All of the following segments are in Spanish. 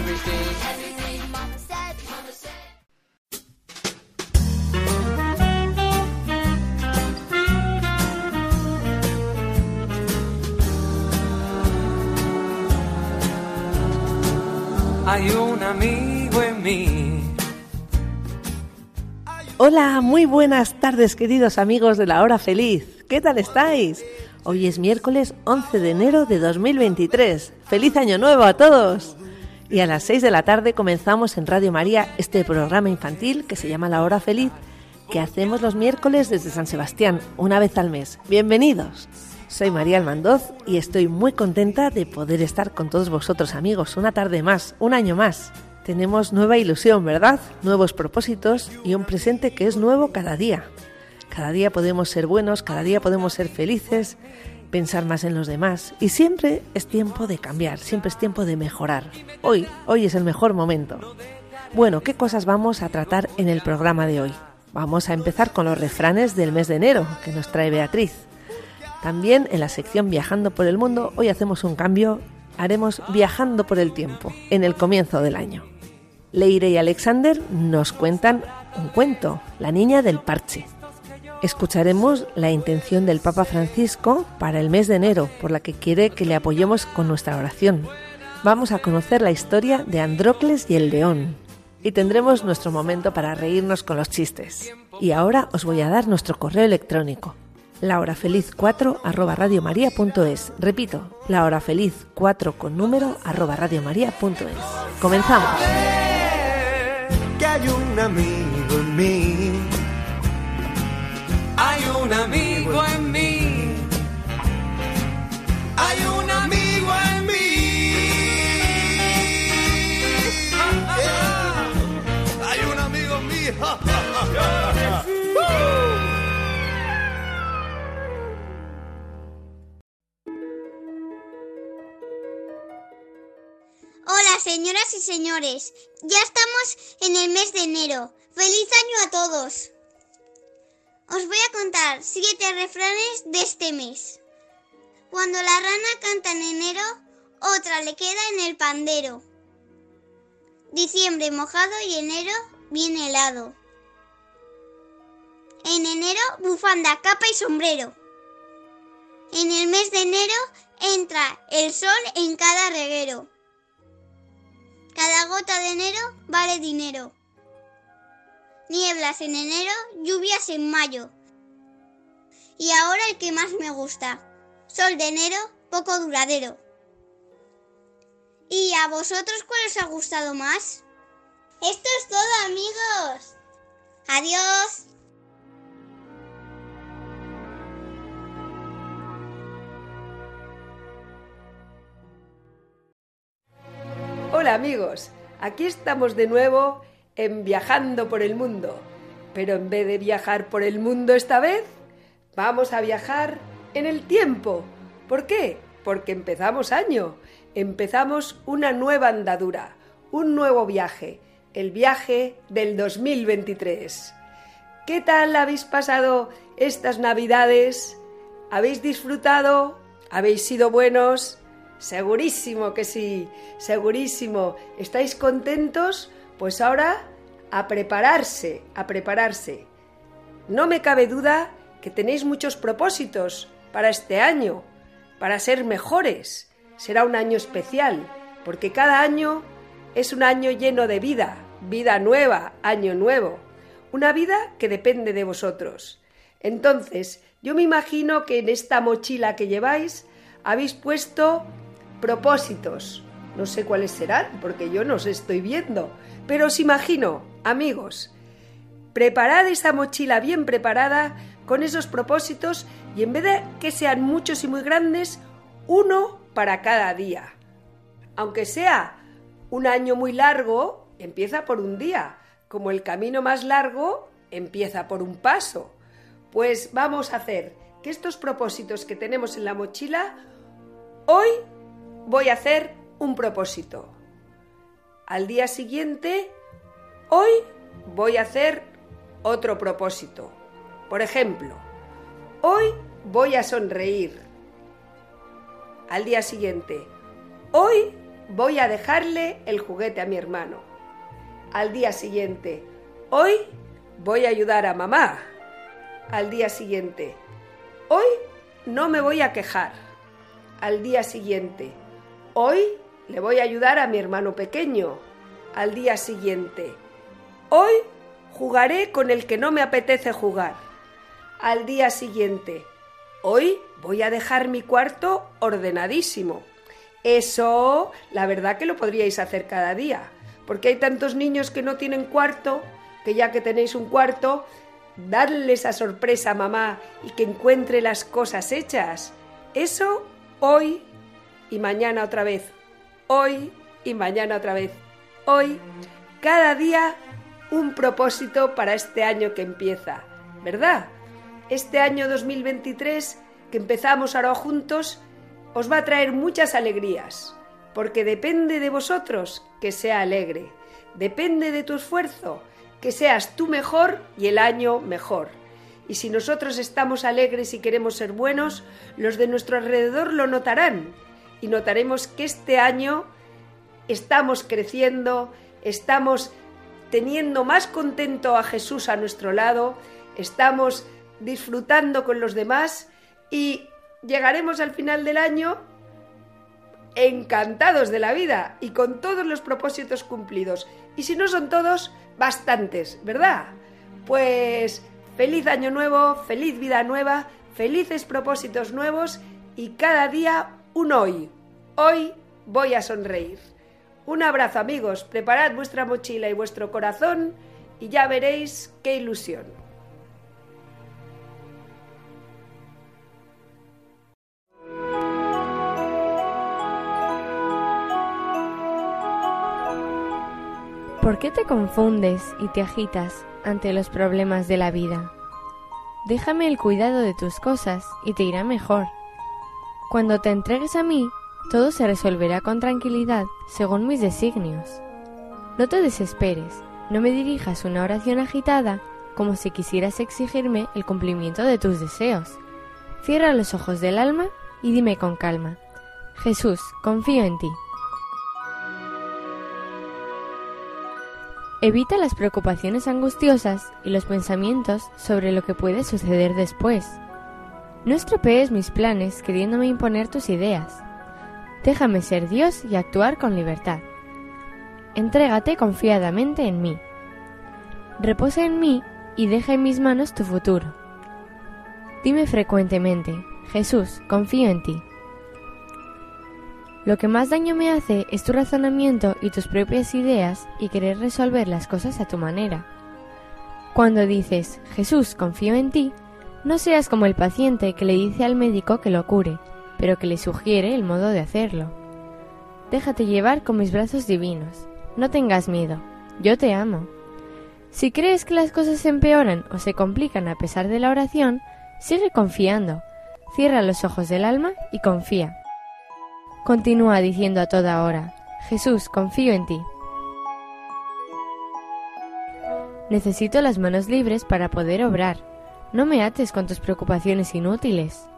everything. Hay un amigo en mí. Hola, muy buenas tardes queridos amigos de la hora feliz. ¿Qué tal estáis? Hoy es miércoles 11 de enero de 2023. ¡Feliz año nuevo a todos! Y a las 6 de la tarde comenzamos en Radio María este programa infantil que se llama La hora feliz que hacemos los miércoles desde San Sebastián, una vez al mes. Bienvenidos. Soy María Almandoz y estoy muy contenta de poder estar con todos vosotros amigos una tarde más, un año más. Tenemos nueva ilusión, ¿verdad? Nuevos propósitos y un presente que es nuevo cada día. Cada día podemos ser buenos, cada día podemos ser felices, pensar más en los demás y siempre es tiempo de cambiar, siempre es tiempo de mejorar. Hoy, hoy es el mejor momento. Bueno, ¿qué cosas vamos a tratar en el programa de hoy? Vamos a empezar con los refranes del mes de enero que nos trae Beatriz. También en la sección Viajando por el Mundo, hoy hacemos un cambio, haremos Viajando por el Tiempo, en el comienzo del año. Leire y Alexander nos cuentan un cuento, La Niña del Parche. Escucharemos la intención del Papa Francisco para el mes de enero, por la que quiere que le apoyemos con nuestra oración. Vamos a conocer la historia de Andrócles y el león. Y tendremos nuestro momento para reírnos con los chistes. Y ahora os voy a dar nuestro correo electrónico lahorafeliz4 arroba radiomaria.es. Repito, lahorafeliz4 con número arroba radiomaria.es. Comenzamos. que hay un amigo en mí. Hay un amigo en mí. Hay un amigo en mí. Hay un amigo en mí. Hola señoras y señores, ya estamos en el mes de enero. ¡Feliz año a todos! Os voy a contar siete refranes de este mes. Cuando la rana canta en enero, otra le queda en el pandero. Diciembre mojado y enero viene helado. En enero, bufanda, capa y sombrero. En el mes de enero entra el sol en cada reguero. Cada gota de enero vale dinero. Nieblas en enero, lluvias en mayo. Y ahora el que más me gusta. Sol de enero, poco duradero. ¿Y a vosotros cuál os ha gustado más? Esto es todo amigos. Adiós. Hola amigos, aquí estamos de nuevo Viajando por el Mundo. Pero en vez de viajar por el mundo esta vez, vamos a viajar en el tiempo. ¿Por qué? Porque empezamos año, empezamos una nueva andadura, un nuevo viaje, el viaje del 2023. ¿Qué tal habéis pasado estas navidades? ¿Habéis disfrutado? ¿Habéis sido buenos? Segurísimo que sí, segurísimo. ¿Estáis contentos? Pues ahora a prepararse, a prepararse. No me cabe duda que tenéis muchos propósitos para este año, para ser mejores. Será un año especial, porque cada año es un año lleno de vida, vida nueva, año nuevo. Una vida que depende de vosotros. Entonces, yo me imagino que en esta mochila que lleváis habéis puesto propósitos. No sé cuáles serán, porque yo no os estoy viendo, pero os imagino, amigos, preparad esa mochila bien preparada con esos propósitos y en vez de que sean muchos y muy grandes, uno para cada día. Aunque sea Un año muy largo empieza por un día, como el camino más largo empieza por un paso. Pues vamos a hacer que estos propósitos que tenemos en la mochila, hoy voy a hacer un propósito. Al día siguiente, hoy voy a hacer otro propósito. Por ejemplo, hoy voy a sonreír. Al día siguiente, hoy voy a dejarle el juguete a mi hermano. Al día siguiente, hoy voy a ayudar a mamá. Al día siguiente, hoy no me voy a quejar. Al día siguiente, hoy le voy a ayudar a mi hermano pequeño. Al día siguiente, hoy jugaré con el que no me apetece jugar. Al día siguiente, hoy voy a dejar mi cuarto ordenadísimo. Eso, la verdad que lo podríais hacer cada día, porque hay tantos niños que no tienen cuarto, que ya que tenéis un cuarto, darle esa sorpresa a mamá y que encuentre las cosas hechas. Eso hoy y mañana otra vez. Hoy y mañana otra vez. Hoy, cada día, un propósito para este año que empieza, ¿verdad? Este año 2023 que empezamos ahora juntos os va a traer muchas alegrías, porque depende de vosotros que sea alegre, depende de tu esfuerzo, que seas tú mejor y el año mejor. Y si nosotros estamos alegres y queremos ser buenos, los de nuestro alrededor lo notarán y notaremos que este año estamos creciendo, estamos teniendo más contento a Jesús a nuestro lado, estamos disfrutando con los demás y llegaremos al final del año encantados de la vida y con todos los propósitos cumplidos. Y si no son todos, bastantes, ¿verdad? Pues feliz año nuevo, feliz vida nueva, felices propósitos nuevos y cada día un hoy. Hoy voy a sonreír. Un abrazo amigos, preparad vuestra mochila y vuestro corazón y ya veréis qué ilusión. ¿Por qué te confundes y te agitas ante los problemas de la vida? Déjame el cuidado de tus cosas y te irá mejor. Cuando te entregues a mí, todo se resolverá con tranquilidad según mis designios. No te desesperes, no me dirijas una oración agitada como si quisieras exigirme el cumplimiento de tus deseos. Cierra los ojos del alma y dime con calma, Jesús, confío en ti. Evita las preocupaciones angustiosas y los pensamientos sobre lo que puede suceder después. No estropees mis planes queriéndome imponer tus ideas. Déjame ser Dios y actuar con libertad. Entrégate confiadamente en mí. Reposa en mí y deja en mis manos tu futuro. Dime frecuentemente, Jesús, confío en ti. Lo que más daño me hace es tu razonamiento y tus propias ideas y querer resolver las cosas a tu manera. Cuando dices, Jesús, confío en ti, no seas como el paciente que le dice al médico que lo cure, pero que le sugiere el modo de hacerlo. Déjate llevar con mis brazos divinos. No tengas miedo. Yo te amo. Si crees que las cosas se empeoran o se complican a pesar de la oración, sigue confiando. Cierra los ojos del alma y confía. Continúa diciendo a toda hora, Jesús, confío en ti. Necesito las manos libres para poder obrar. No me ates con tus preocupaciones inútiles.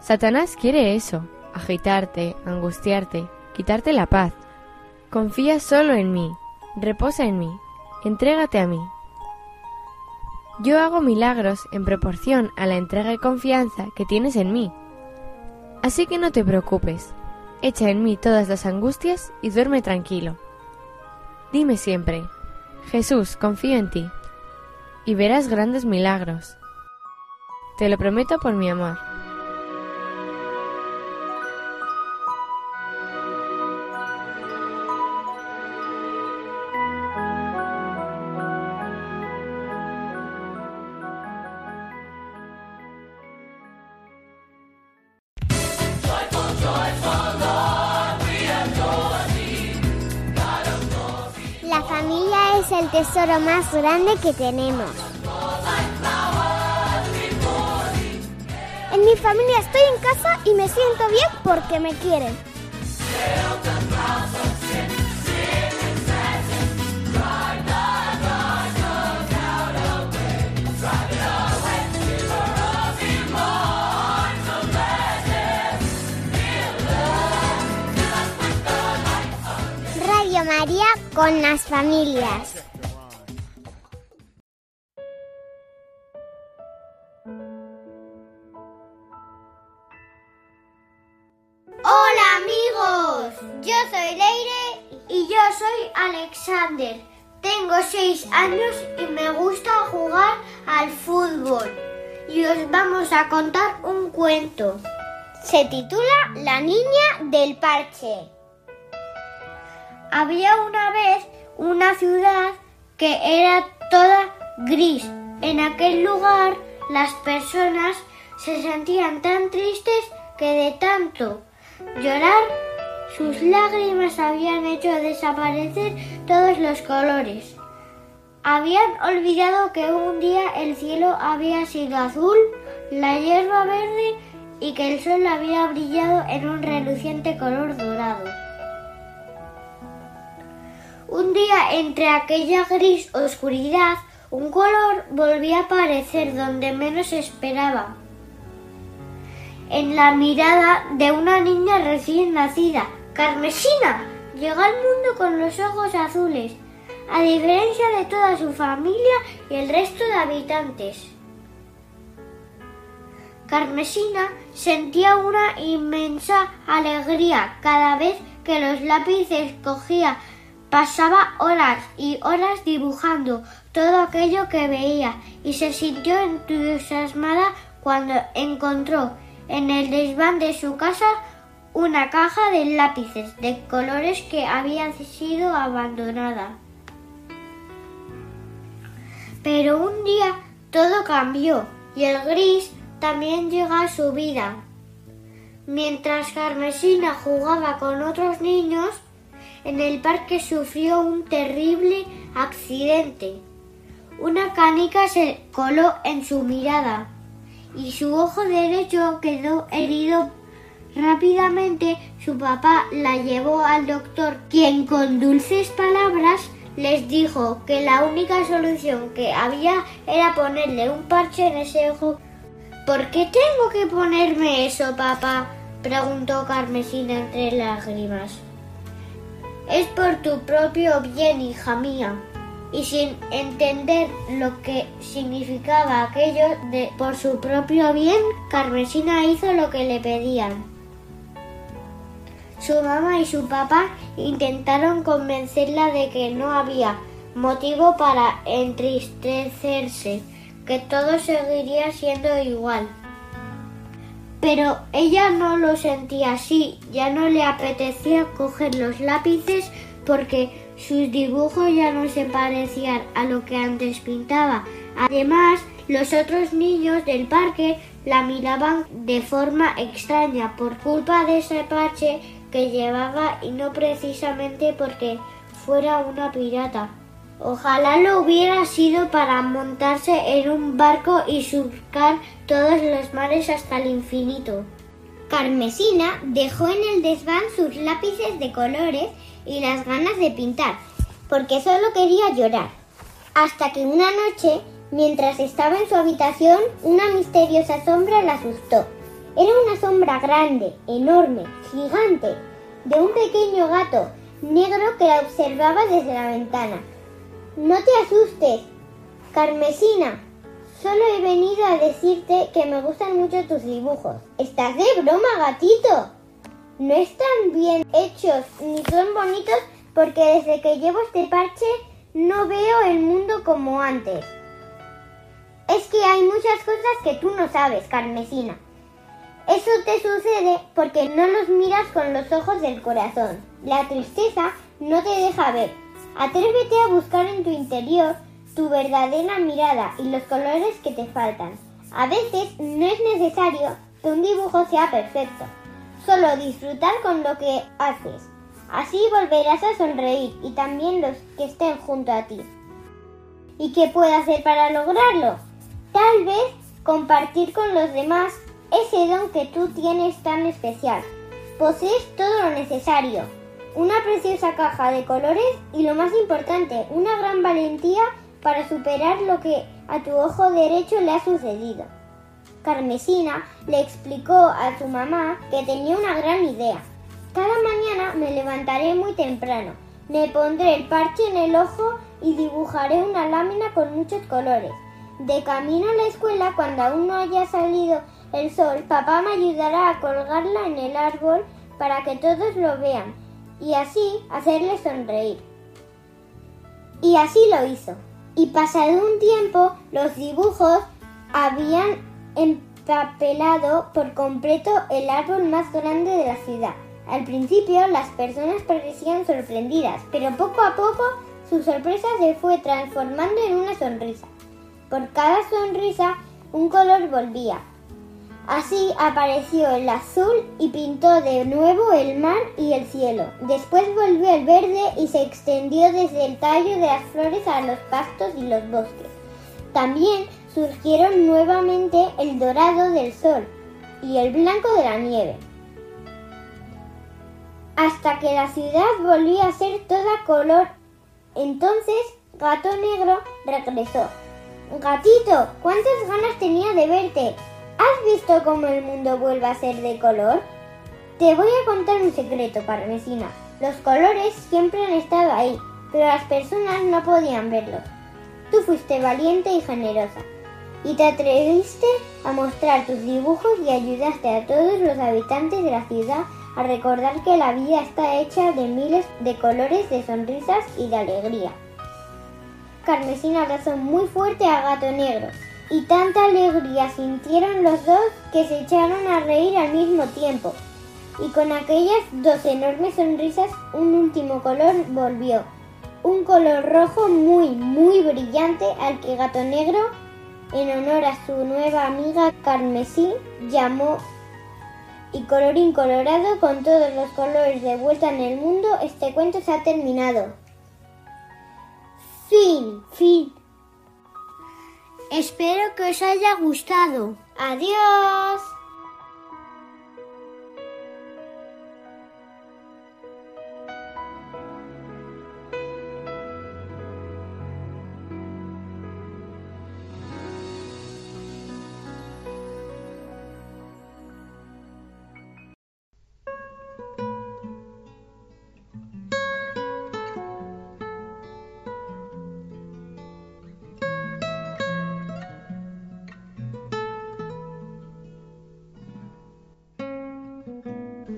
Satanás quiere eso, agitarte, angustiarte, quitarte la paz. Confía solo en mí, reposa en mí, entrégate a mí. Yo hago milagros en proporción a la entrega y confianza que tienes en mí. Así que no te preocupes, echa en mí todas las angustias y duerme tranquilo. Dime siempre, Jesús, confío en ti, y verás grandes milagros. Te lo prometo por mi amor. La familia es el tesoro más grande que tenemos. Mi familia estoy en casa y me siento bien porque me quieren. Radio María con las familias. Tengo 6 años y me gusta jugar al fútbol. Y os vamos a contar un cuento. Se titula La niña del parche. Había una vez una ciudad que era toda gris. En aquel lugar las personas se sentían tan tristes que de tanto llorar sus lágrimas habían hecho desaparecer todos los colores. Habían olvidado que un día el cielo había sido azul, la hierba verde y que el sol había brillado en un reluciente color dorado. Un día entre aquella gris oscuridad, un color volvía a aparecer donde menos esperaba. En la mirada de una niña recién nacida, Carmesina, llegó al mundo con los ojos azules, a diferencia de toda su familia y el resto de habitantes. Carmesina sentía una inmensa alegría cada vez que los lápices cogía Pasaba horas y horas dibujando todo aquello que veía y se sintió entusiasmada cuando encontró en el desván de su casa una caja de lápices de colores que había sido abandonada. Pero un día todo cambió y el gris también llegó a su vida. Mientras Carmesina jugaba con otros niños, en el parque sufrió un terrible accidente. Una canica se coló en su mirada y su ojo derecho quedó herido. Rápidamente su papá la llevó al doctor, quien con dulces palabras les dijo que la única solución que había era ponerle un parche en ese ojo. ¿Por qué tengo que ponerme eso, papá? preguntó Carmesina entre lágrimas. Es por tu propio bien, hija mía. Y sin entender lo que significaba aquello de por su propio bien, Carmesina hizo lo que le pedían. Su mamá y su papá intentaron convencerla de que no había motivo para entristecerse, que todo seguiría siendo igual. Pero ella no lo sentía así, ya no le apetecía coger los lápices porque sus dibujos ya no se parecían a lo que antes pintaba. Además, los otros niños del parque la miraban de forma extraña por culpa de ese parche llevaba y no precisamente porque fuera una pirata. Ojalá lo hubiera sido para montarse en un barco y surcar todos los mares hasta el infinito. Carmesina dejó en el desván sus lápices de colores y las ganas de pintar, porque solo quería llorar. Hasta que una noche, mientras estaba en su habitación, una misteriosa sombra la asustó. Era una sombra grande, enorme, gigante, de un pequeño gato negro que la observaba desde la ventana. No te asustes, Carmesina. Solo he venido a decirte que me gustan mucho tus dibujos. ¿Estás de broma, gatito? No están bien hechos ni son bonitos porque desde que llevo este parche no veo el mundo como antes. Es que hay muchas cosas que tú no sabes, Carmesina. Eso te sucede porque no los miras con los ojos del corazón. La tristeza no te deja ver. Atrévete a buscar en tu interior tu verdadera mirada y los colores que te faltan. A veces no es necesario que un dibujo sea perfecto, solo disfrutar con lo que haces. Así volverás a sonreír y también los que estén junto a ti. ¿Y qué puedo hacer para lograrlo? Tal vez compartir con los demás ese don que tú tienes tan especial. Posees todo lo necesario, una preciosa caja de colores y lo más importante, una gran valentía para superar lo que a tu ojo derecho le ha sucedido. Carmesina le explicó a su mamá que tenía una gran idea. Cada mañana me levantaré muy temprano, me pondré el parche en el ojo y dibujaré una lámina con muchos colores. De camino a la escuela, cuando aún no haya salido el sol, papá me ayudará a colgarla en el árbol para que todos lo vean y así hacerle sonreír. Y así lo hizo. Y pasado un tiempo, los dibujos habían empapelado por completo el árbol más grande de la ciudad. Al principio las personas parecían sorprendidas, pero poco a poco su sorpresa se fue transformando en una sonrisa. Por cada sonrisa un color volvía. Así apareció el azul y pintó de nuevo el mar y el cielo. Después volvió el verde y se extendió desde el tallo de las flores a los pastos y los bosques. También surgieron nuevamente el dorado del sol y el blanco de la nieve. Hasta que la ciudad volvió a ser toda color. Entonces Gato Negro regresó. Gatito, ¿cuántas ganas tenía de verte? ¿Has visto cómo el mundo vuelve a ser de color? Te voy a contar un secreto, Parmesina. Los colores siempre han estado ahí, pero las personas no podían verlos. Tú fuiste valiente y generosa, y te atreviste a mostrar tus dibujos y ayudaste a todos los habitantes de la ciudad a recordar que la vida está hecha de miles de colores, de sonrisas y de alegría. Carmesina abrazó muy fuerte a Gato Negro, y tanta alegría sintieron los dos que se echaron a reír al mismo tiempo. Y con aquellas dos enormes sonrisas un último color volvió. Un color rojo muy, muy brillante al que Gato Negro, en honor a su nueva amiga Carmesí, llamó y colorín colorado con todos los colores de vuelta en el mundo, este cuento se ha terminado. Fin, fin. Espero que os haya gustado. Adiós.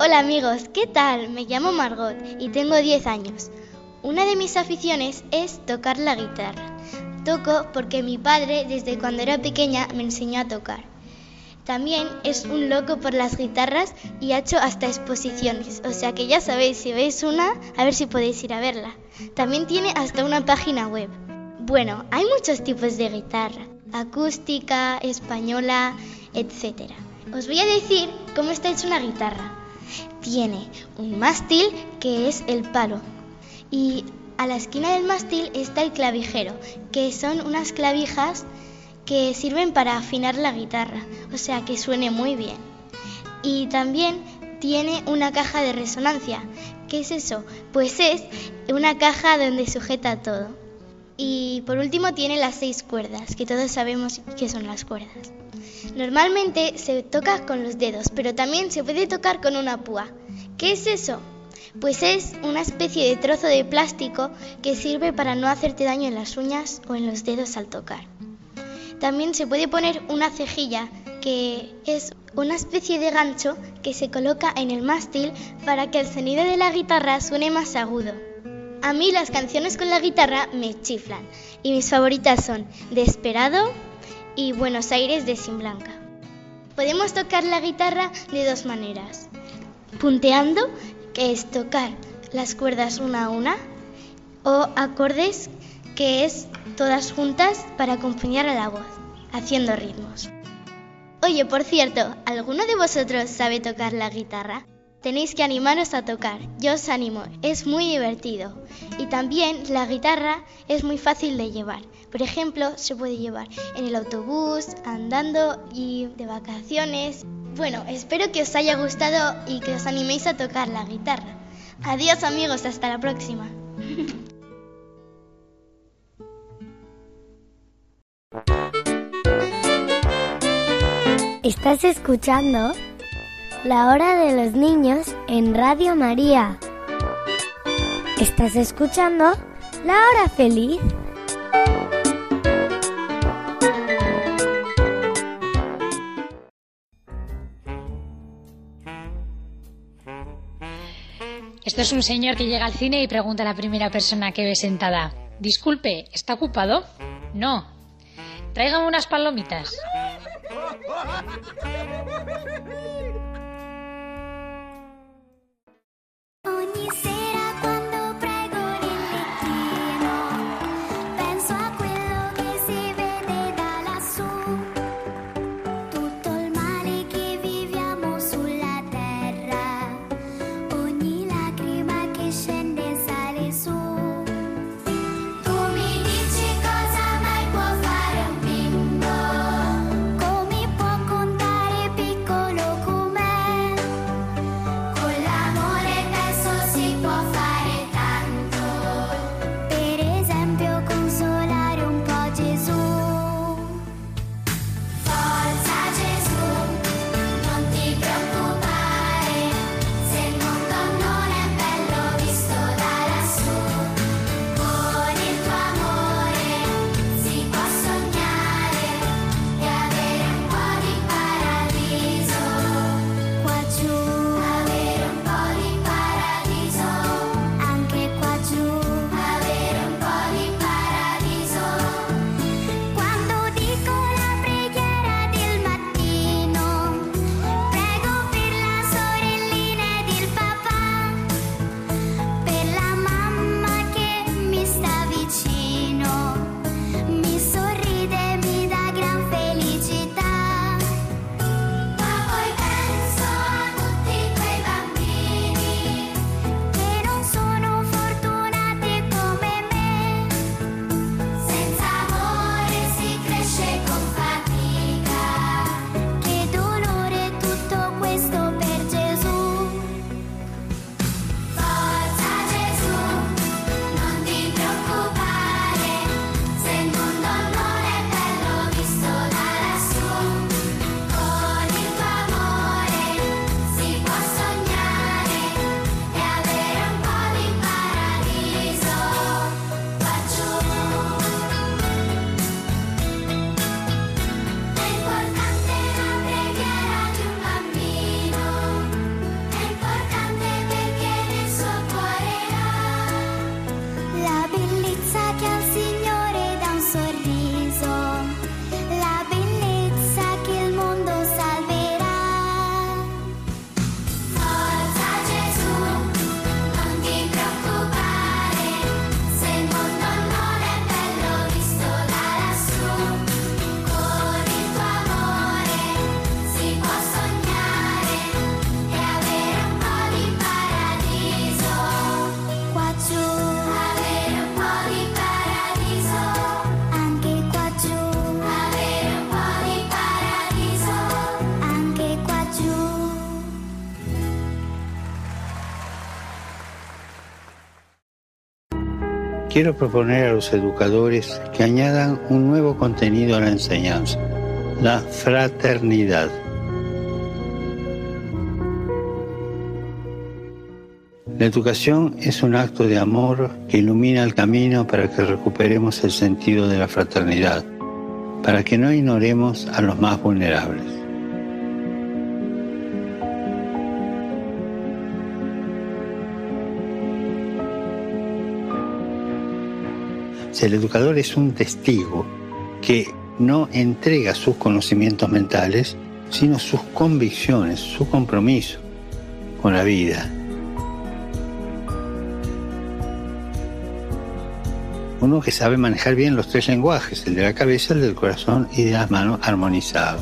Hola amigos, ¿qué tal? Me llamo Margot y tengo 10 años. Una de mis aficiones es tocar la guitarra. Toco porque mi padre desde cuando era pequeña me enseñó a tocar. También es un loco por las guitarras y ha hecho hasta exposiciones, o sea que ya sabéis, si veis una, a ver si podéis ir a verla. También tiene hasta una página web. Bueno, hay muchos tipos de guitarra, acústica, española, etc. Os voy a decir cómo está hecha una guitarra. Tiene un mástil que es el palo y a la esquina del mástil está el clavijero, que son unas clavijas que sirven para afinar la guitarra, o sea que suene muy bien. Y también tiene una caja de resonancia. ¿Qué es eso? Pues es una caja donde sujeta todo. Y por último tiene las seis cuerdas, que todos sabemos qué son las cuerdas. Normalmente se toca con los dedos, pero también se puede tocar con una púa. ¿Qué es eso? Pues es una especie de trozo de plástico que sirve para no hacerte daño en las uñas o en los dedos al tocar. También se puede poner una cejilla, que es una especie de gancho que se coloca en el mástil para que el sonido de la guitarra suene más agudo. A mí las canciones con la guitarra me chiflan y mis favoritas son Desperado y Buenos Aires de Sin Blanca. Podemos tocar la guitarra de dos maneras. Punteando, que es tocar las cuerdas una a una, o acordes, que es todas juntas para acompañar a la voz, haciendo ritmos. Oye, por cierto, ¿alguno de vosotros sabe tocar la guitarra? Tenéis que animaros a tocar. Yo os animo, es muy divertido. Y también la guitarra es muy fácil de llevar. Por ejemplo, se puede llevar en el autobús, andando y de vacaciones. Bueno, espero que os haya gustado y que os animéis a tocar la guitarra. Adiós amigos, hasta la próxima. Estás escuchando La Hora de los Niños en Radio María. Estás escuchando La Hora Feliz. Esto es un señor que llega al cine y pregunta a la primera persona que ve sentada. Disculpe, ¿está ocupado? No. Tráigame unas palomitas. say Quiero proponer a los educadores que añadan un nuevo contenido a la enseñanza, la fraternidad. La educación es un acto de amor que ilumina el camino para que recuperemos el sentido de la fraternidad, para que no ignoremos a los más vulnerables. El educador es un testigo que no entrega sus conocimientos mentales, sino sus convicciones, su compromiso con la vida. Uno que sabe manejar bien los tres lenguajes, el de la cabeza, el del corazón y de las manos armonizado.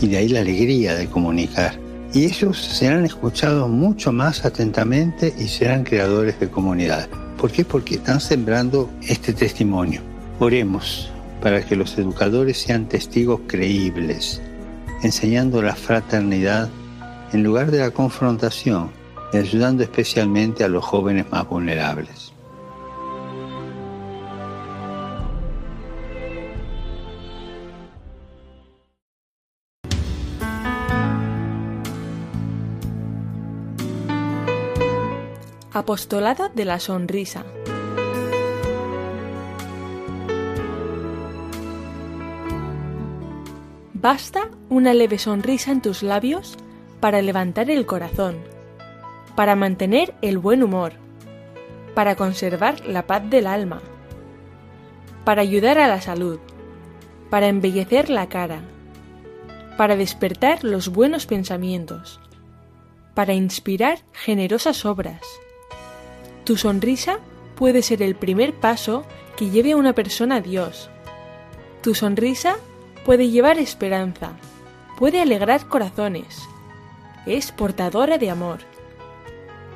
Y de ahí la alegría de comunicar y ellos serán escuchados mucho más atentamente y serán creadores de comunidad. ¿Por qué? Porque están sembrando este testimonio. Oremos para que los educadores sean testigos creíbles, enseñando la fraternidad en lugar de la confrontación y ayudando especialmente a los jóvenes más vulnerables. Apostolado de la Sonrisa. Basta una leve sonrisa en tus labios para levantar el corazón, para mantener el buen humor, para conservar la paz del alma, para ayudar a la salud, para embellecer la cara, para despertar los buenos pensamientos, para inspirar generosas obras. Tu sonrisa puede ser el primer paso que lleve a una persona a Dios. Tu sonrisa puede llevar esperanza, puede alegrar corazones, es portadora de amor.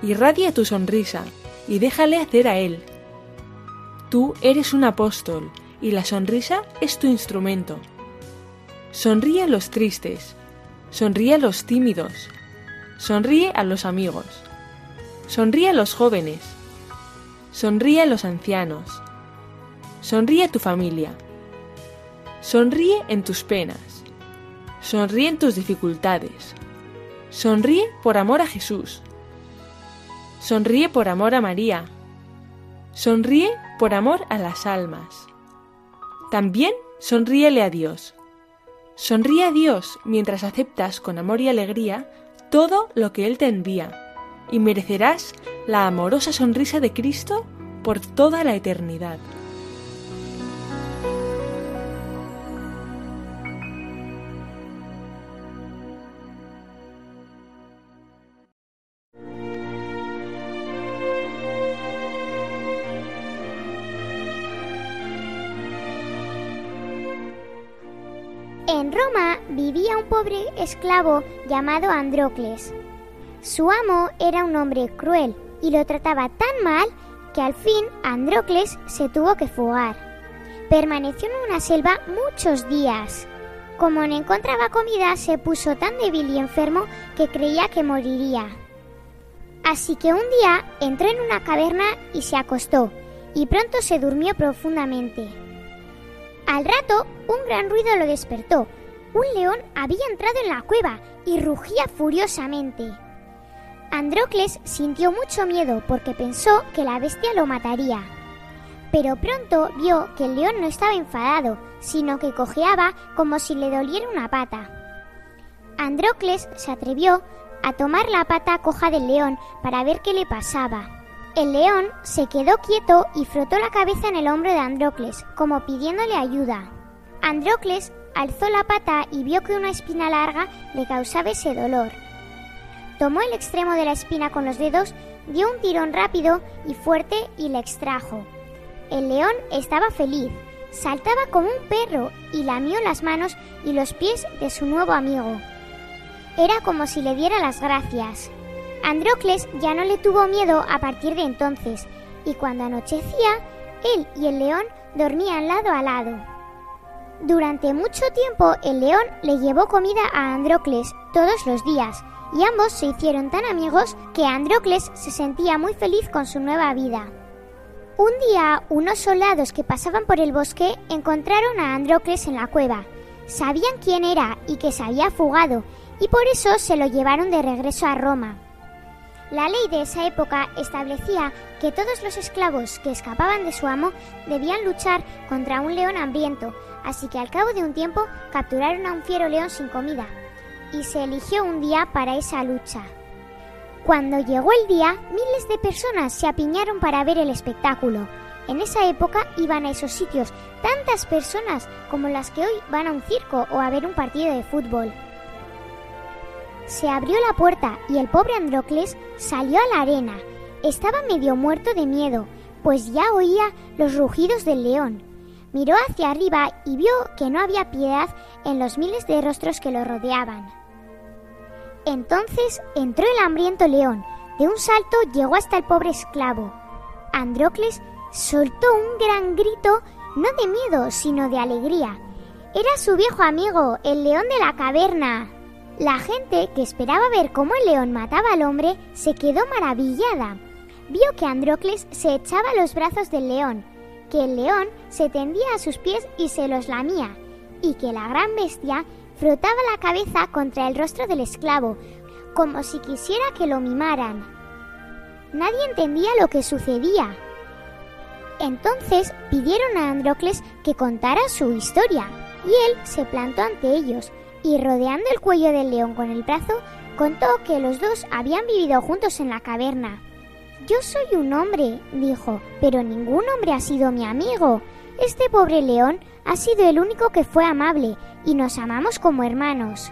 Irradia tu sonrisa y déjale hacer a él. Tú eres un apóstol y la sonrisa es tu instrumento. Sonríe a los tristes, sonríe a los tímidos, sonríe a los amigos, sonríe a los jóvenes, sonríe a los ancianos, sonríe a tu familia, sonríe en tus penas, sonríe en tus dificultades, sonríe por amor a Jesús, sonríe por amor a María, sonríe por amor a las almas. También sonríele a Dios. Sonríe a Dios mientras aceptas con amor y alegría todo lo que Él te envía, y merecerás la amorosa sonrisa de Cristo por toda la eternidad. En Roma vivía un pobre esclavo llamado Andrócles. Su amo era un hombre cruel y lo trataba tan mal que al fin Andrócles se tuvo que fugar. Permaneció en una selva muchos días. Como no encontraba comida, se puso tan débil y enfermo que creía que moriría. Así que un día entró en una caverna y se acostó, y pronto se durmió profundamente. Al rato, un gran ruido lo despertó. Un león había entrado en la cueva y rugía furiosamente. Andrócles sintió mucho miedo porque pensó que la bestia lo mataría. Pero pronto vio que el león no estaba enfadado, sino que cojeaba como si le doliera una pata. Andrócles se atrevió a tomar la pata coja del león para ver qué le pasaba. El león se quedó quieto y frotó la cabeza en el hombro de Andrócles, como pidiéndole ayuda. Andrócles alzó la pata y vio que una espina larga le causaba ese dolor. Tomó el extremo de la espina con los dedos, dio un tirón rápido y fuerte y la extrajo. El león estaba feliz, saltaba como un perro y lamió las manos y los pies de su nuevo amigo. Era como si le diera las gracias. Andrócles ya no le tuvo miedo a partir de entonces, y cuando anochecía, él y el león dormían lado a lado. Durante mucho tiempo el león le llevó comida a Andrócles todos los días, y ambos se hicieron tan amigos que Andrócles se sentía muy feliz con su nueva vida. Un día, unos soldados que pasaban por el bosque encontraron a Andrócles en la cueva. Sabían quién era y que se había fugado, y por eso se lo llevaron de regreso a Roma. La ley de esa época establecía que todos los esclavos que escapaban de su amo debían luchar contra un león hambriento, así que al cabo de un tiempo capturaron a un fiero león sin comida, y se eligió un día para esa lucha. Cuando llegó el día, miles de personas se apiñaron para ver el espectáculo. En esa época iban a esos sitios tantas personas como las que hoy van a un circo o a ver un partido de fútbol. Se abrió la puerta y el pobre Andrócles salió a la arena. Estaba medio muerto de miedo, pues ya oía los rugidos del león. Miró hacia arriba y vio que no había piedad en los miles de rostros que lo rodeaban. Entonces entró el hambriento león. De un salto llegó hasta el pobre esclavo. Andrócles soltó un gran grito, no de miedo, sino de alegría. Era su viejo amigo, el león de la caverna. La gente que esperaba ver cómo el león mataba al hombre se quedó maravillada. Vio que Andrócles se echaba a los brazos del león, que el león se tendía a sus pies y se los lamía, y que la gran bestia frotaba la cabeza contra el rostro del esclavo, como si quisiera que lo mimaran. Nadie entendía lo que sucedía. Entonces pidieron a Andrócles que contara su historia, y él se plantó ante ellos, y rodeando el cuello del león con el brazo, contó que los dos habían vivido juntos en la caverna. Yo soy un hombre, dijo, pero ningún hombre ha sido mi amigo. Este pobre león ha sido el único que fue amable, y nos amamos como hermanos.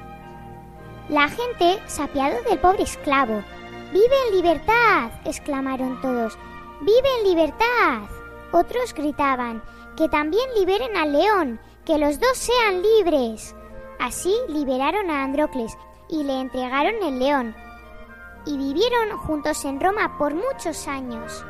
La gente se apiadó del pobre esclavo. ¡Vive en libertad! exclamaron todos. ¡Vive en libertad! Otros gritaban, que también liberen al león, que los dos sean libres. Así liberaron a Andrócles y le entregaron el león. Y vivieron juntos en Roma por muchos años.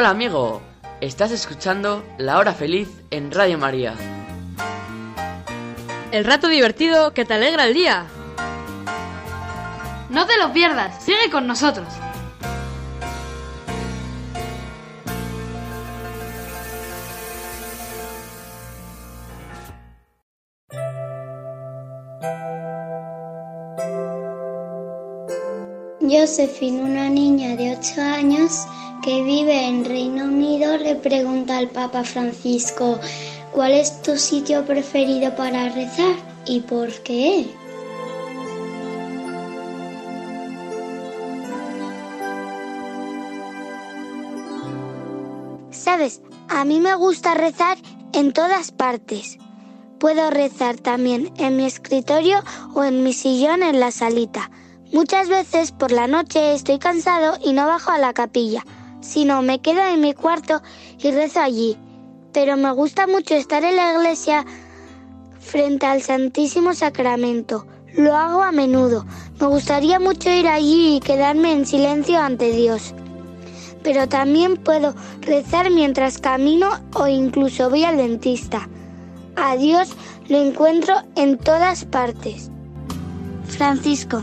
Hola amigo, estás escuchando La Hora Feliz en Radio María. El rato divertido que te alegra el día. No te lo pierdas, sigue con nosotros. Josephine, una niña de 8 años que vive en Reino Unido, le pregunta al Papa Francisco, ¿cuál es tu sitio preferido para rezar y por qué? Sabes, a mí me gusta rezar en todas partes. Puedo rezar también en mi escritorio o en mi sillón en la salita. Muchas veces por la noche estoy cansado y no bajo a la capilla, sino me quedo en mi cuarto y rezo allí. Pero me gusta mucho estar en la iglesia frente al Santísimo Sacramento. Lo hago a menudo. Me gustaría mucho ir allí y quedarme en silencio ante Dios. Pero también puedo rezar mientras camino o incluso voy al dentista. A Dios lo encuentro en todas partes. Francisco.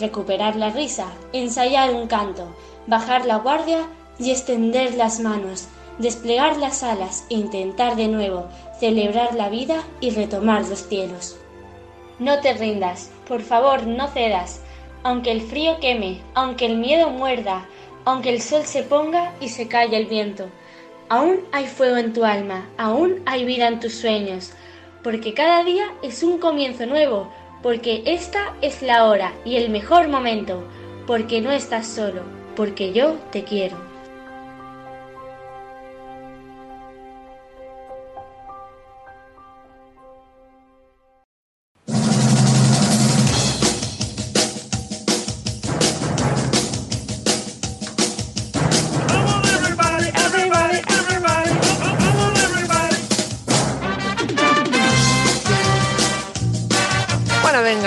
recuperar la risa, ensayar un canto, bajar la guardia y extender las manos, desplegar las alas e intentar de nuevo celebrar la vida y retomar los cielos. No te rindas, por favor, no cedas, aunque el frío queme, aunque el miedo muerda, aunque el sol se ponga y se calle el viento. Aún hay fuego en tu alma, aún hay vida en tus sueños, porque cada día es un comienzo nuevo, porque esta es la hora y el mejor momento, porque no estás solo, porque yo te quiero.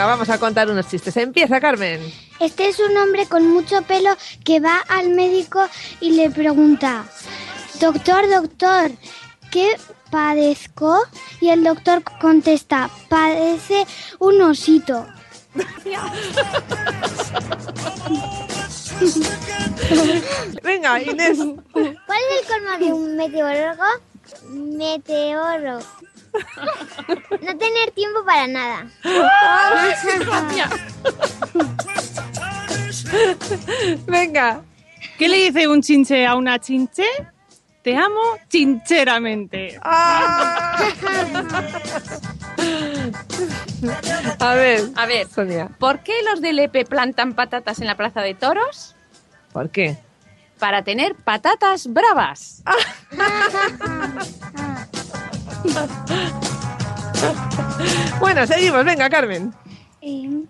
Venga, vamos a contar unos chistes. Empieza, Carmen. Este es un hombre con mucho pelo que va al médico y le pregunta, doctor, doctor, ¿qué padezco? Y el doctor contesta, padece un osito. Venga, Inés. ¿Cuál es el colmo de un meteorólogo? Meteoro. No tener tiempo para nada. Venga. ¿Qué le dice un chinche a una chinche? Te amo chincheramente. A ver, A ver, Sonia. ¿por qué los del EPE plantan patatas en la plaza de toros? ¿Por qué? Para tener patatas bravas. Bueno, seguimos. Venga, Carmen. Eh,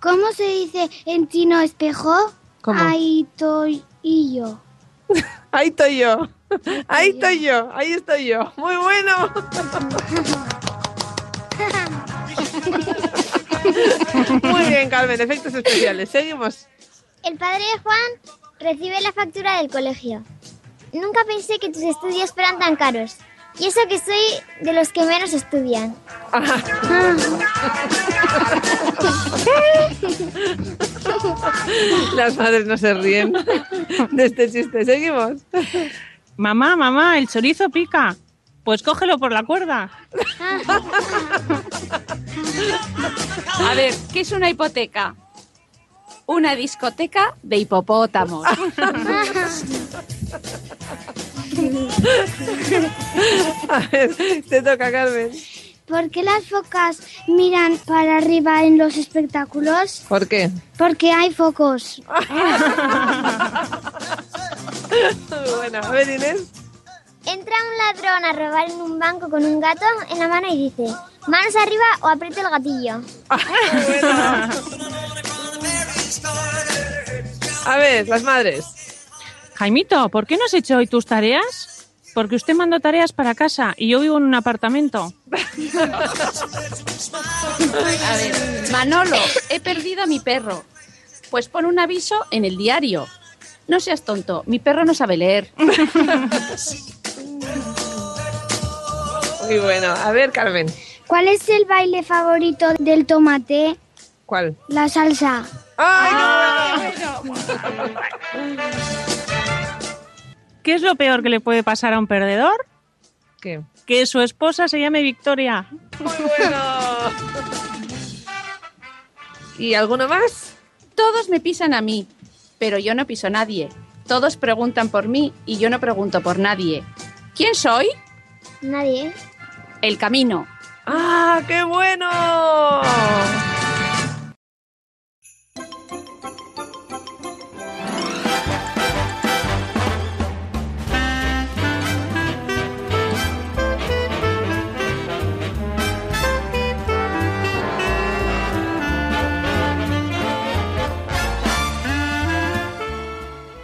¿Cómo se dice en chino espejo? ¿Cómo? Ahí estoy y yo. Ahí estoy yo. Ahí estoy yo. Ahí estoy yo. Muy bueno. Muy bien, Carmen. Efectos especiales. Seguimos. El padre de Juan recibe la factura del colegio. Nunca pensé que tus estudios fueran tan caros. Y eso que soy de los que menos estudian. Las madres no se ríen de este chiste. Seguimos. Mamá, mamá, el chorizo pica. Pues cógelo por la cuerda. A ver, ¿qué es una hipoteca? Una discoteca de hipopótamos. A ver, te toca, Carmen. ¿Por qué las focas miran para arriba en los espectáculos? ¿Por qué? Porque hay focos. Muy buena. A ver, Inés. Entra un ladrón a robar en un banco con un gato en la mano y dice, manos arriba o aprieto el gatillo. A ver, las madres. Jaimito, ¿por qué no has hecho hoy tus tareas? Porque usted mandó tareas para casa y yo vivo en un apartamento. A ver, Manolo, he perdido a mi perro. Pues pon un aviso en el diario. No seas tonto, mi perro no sabe leer. Muy bueno. A ver, Carmen. ¿Cuál es el baile favorito del tomate? ¿Cuál? La salsa. ¿Qué es lo peor que le puede pasar a un perdedor? ¿Qué? Que su esposa se llame Victoria. ¿Y alguno más? Todos me pisan a mí, pero yo no piso a nadie. Todos preguntan por mí y yo no pregunto por nadie. ¿Quién soy? Nadie. El camino. ¡Ah, qué bueno!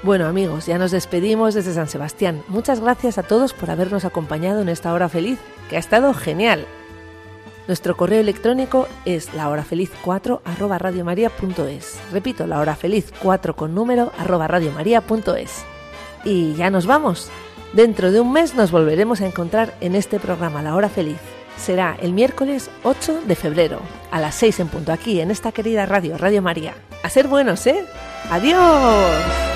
Bueno amigos, ya nos despedimos desde San Sebastián. Muchas gracias a todos por habernos acompañado en esta hora feliz, que ha estado genial. Nuestro correo electrónico es lahorafeliz4 arroba radiomaria.es. Repito, lahorafeliz4 con número arroba radiomaria.es. Y ya nos vamos. Dentro de un mes nos volveremos a encontrar en este programa La Hora Feliz. Será el miércoles 8 de febrero, a las 6 en punto, aquí en esta querida radio, Radio María. A ser buenos, ¿eh? ¡Adiós!